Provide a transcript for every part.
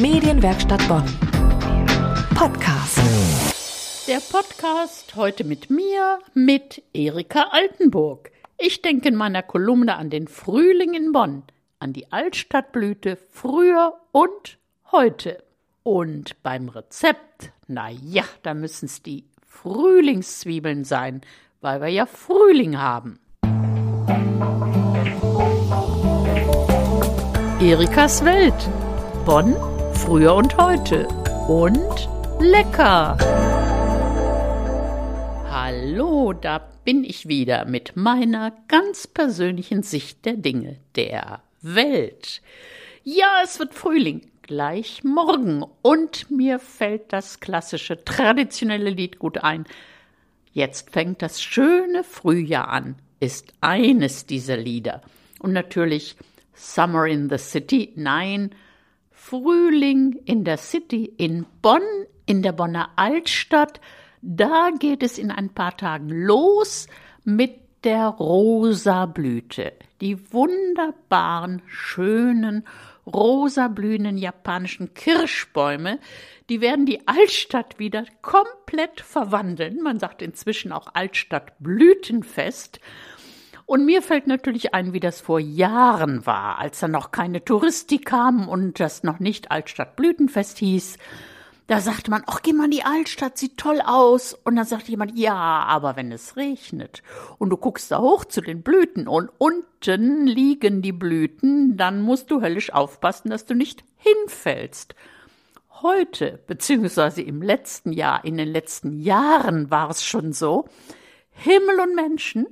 Medienwerkstatt Bonn. Podcast. Der Podcast heute mit mir, mit Erika Altenburg. Ich denke in meiner Kolumne an den Frühling in Bonn, an die Altstadtblüte früher und heute. Und beim Rezept, na ja, da müssen es die Frühlingszwiebeln sein, weil wir ja Frühling haben. Erikas Welt. Bonn, früher und heute. Und lecker. Hallo, da bin ich wieder mit meiner ganz persönlichen Sicht der Dinge, der Welt. Ja, es wird Frühling, gleich morgen. Und mir fällt das klassische, traditionelle Lied gut ein. Jetzt fängt das schöne Frühjahr an, ist eines dieser Lieder. Und natürlich Summer in the City, nein, Frühling in der City in Bonn, in der Bonner Altstadt. Da geht es in ein paar Tagen los mit der rosa Blüte. Die wunderbaren, schönen, rosa blühenden japanischen Kirschbäume, die werden die Altstadt wieder komplett verwandeln. Man sagt inzwischen auch Altstadtblütenfest. Und mir fällt natürlich ein, wie das vor Jahren war, als da noch keine Touristik kam und das noch nicht Altstadtblütenfest hieß. Da sagte man, ach, geh mal in die Altstadt, sieht toll aus. Und dann sagt jemand, ja, aber wenn es regnet und du guckst da hoch zu den Blüten und unten liegen die Blüten, dann musst du höllisch aufpassen, dass du nicht hinfällst. Heute, beziehungsweise im letzten Jahr, in den letzten Jahren war es schon so, Himmel und Menschen,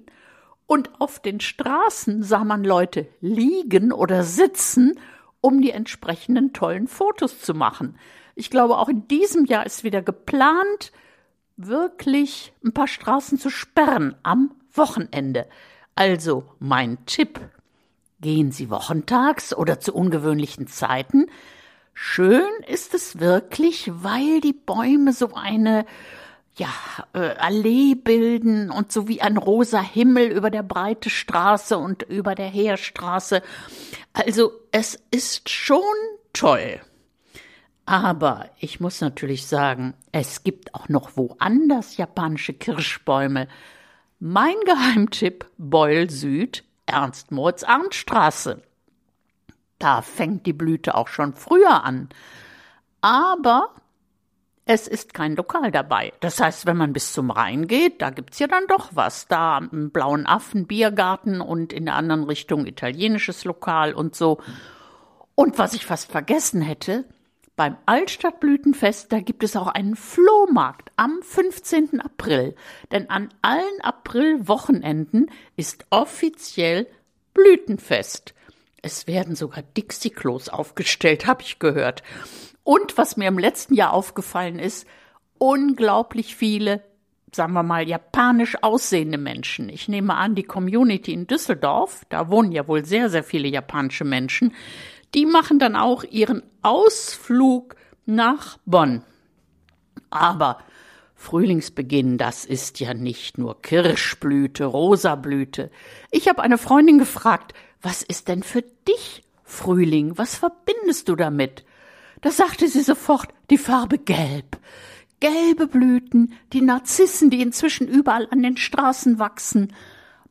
und auf den Straßen sah man Leute liegen oder sitzen, um die entsprechenden tollen Fotos zu machen. Ich glaube, auch in diesem Jahr ist wieder geplant, wirklich ein paar Straßen zu sperren am Wochenende. Also mein Tipp. Gehen Sie wochentags oder zu ungewöhnlichen Zeiten. Schön ist es wirklich, weil die Bäume so eine ja, äh, Allee bilden und so wie ein rosa Himmel über der breite Straße und über der Heerstraße. Also es ist schon toll. Aber ich muss natürlich sagen, es gibt auch noch woanders japanische Kirschbäume. Mein Geheimtipp Beul Süd, Ernst Moritz Arndt Straße. Da fängt die Blüte auch schon früher an. Aber es ist kein Lokal dabei. Das heißt, wenn man bis zum Rhein geht, da gibt's ja dann doch was. Da im Blauen Affen Biergarten und in der anderen Richtung italienisches Lokal und so. Und was ich fast vergessen hätte, beim Altstadtblütenfest, da gibt es auch einen Flohmarkt am 15. April. Denn an allen Aprilwochenenden ist offiziell Blütenfest. Es werden sogar Dixie-Klos aufgestellt, habe ich gehört. Und was mir im letzten Jahr aufgefallen ist, unglaublich viele, sagen wir mal, japanisch aussehende Menschen. Ich nehme an, die Community in Düsseldorf, da wohnen ja wohl sehr, sehr viele japanische Menschen, die machen dann auch ihren Ausflug nach Bonn. Aber Frühlingsbeginn, das ist ja nicht nur Kirschblüte, Rosablüte. Ich habe eine Freundin gefragt, was ist denn für dich Frühling? Was verbindest du damit? Da sagte sie sofort die Farbe Gelb. Gelbe Blüten, die Narzissen, die inzwischen überall an den Straßen wachsen,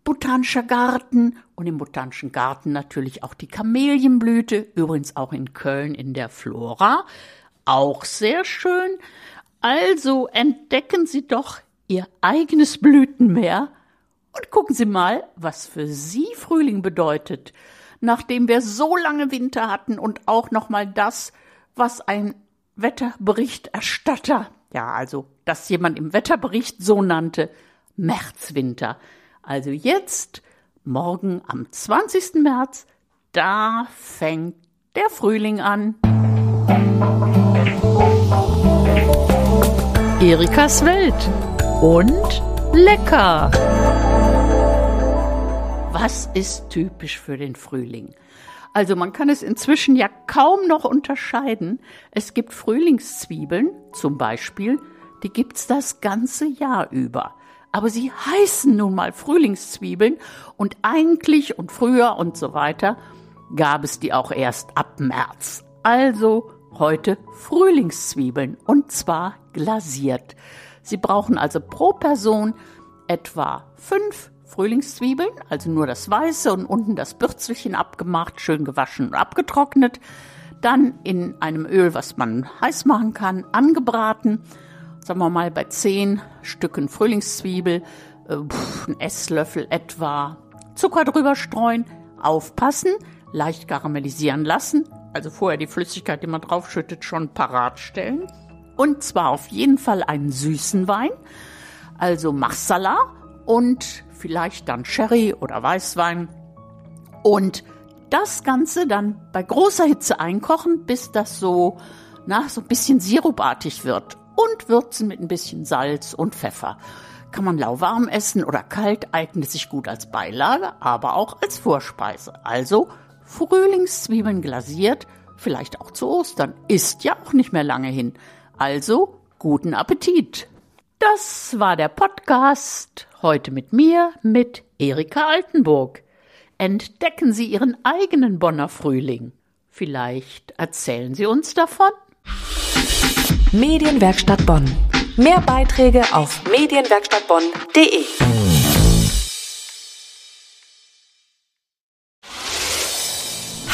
botanischer Garten und im botanischen Garten natürlich auch die Kamelienblüte, übrigens auch in Köln in der Flora, auch sehr schön. Also entdecken Sie doch Ihr eigenes Blütenmeer und gucken Sie mal, was für Sie Frühling bedeutet, nachdem wir so lange Winter hatten und auch noch mal das was ein Wetterberichterstatter, ja, also, dass jemand im Wetterbericht so nannte, Märzwinter. Also jetzt, morgen am 20. März, da fängt der Frühling an. Erikas Welt und lecker. Was ist typisch für den Frühling? Also man kann es inzwischen ja kaum noch unterscheiden. Es gibt Frühlingszwiebeln zum Beispiel, die gibt's das ganze Jahr über. Aber sie heißen nun mal Frühlingszwiebeln und eigentlich und früher und so weiter gab es die auch erst ab März. Also heute Frühlingszwiebeln und zwar glasiert. Sie brauchen also pro Person etwa fünf Frühlingszwiebeln, also nur das Weiße und unten das Bürzelchen abgemacht, schön gewaschen und abgetrocknet. Dann in einem Öl, was man heiß machen kann, angebraten. Sagen wir mal bei zehn Stücken Frühlingszwiebel, äh, ein Esslöffel etwa Zucker drüber streuen, aufpassen, leicht karamellisieren lassen, also vorher die Flüssigkeit, die man draufschüttet, schon parat stellen. Und zwar auf jeden Fall einen süßen Wein, also Marsala und vielleicht dann Sherry oder Weißwein. Und das Ganze dann bei großer Hitze einkochen, bis das so, na, so ein bisschen sirupartig wird. Und würzen mit ein bisschen Salz und Pfeffer. Kann man lauwarm essen oder kalt, eignet sich gut als Beilage, aber auch als Vorspeise. Also Frühlingszwiebeln glasiert, vielleicht auch zu Ostern, ist ja auch nicht mehr lange hin. Also guten Appetit! Das war der Podcast heute mit mir, mit Erika Altenburg. Entdecken Sie Ihren eigenen Bonner Frühling. Vielleicht erzählen Sie uns davon? Medienwerkstatt Bonn. Mehr Beiträge auf medienwerkstattbonn.de.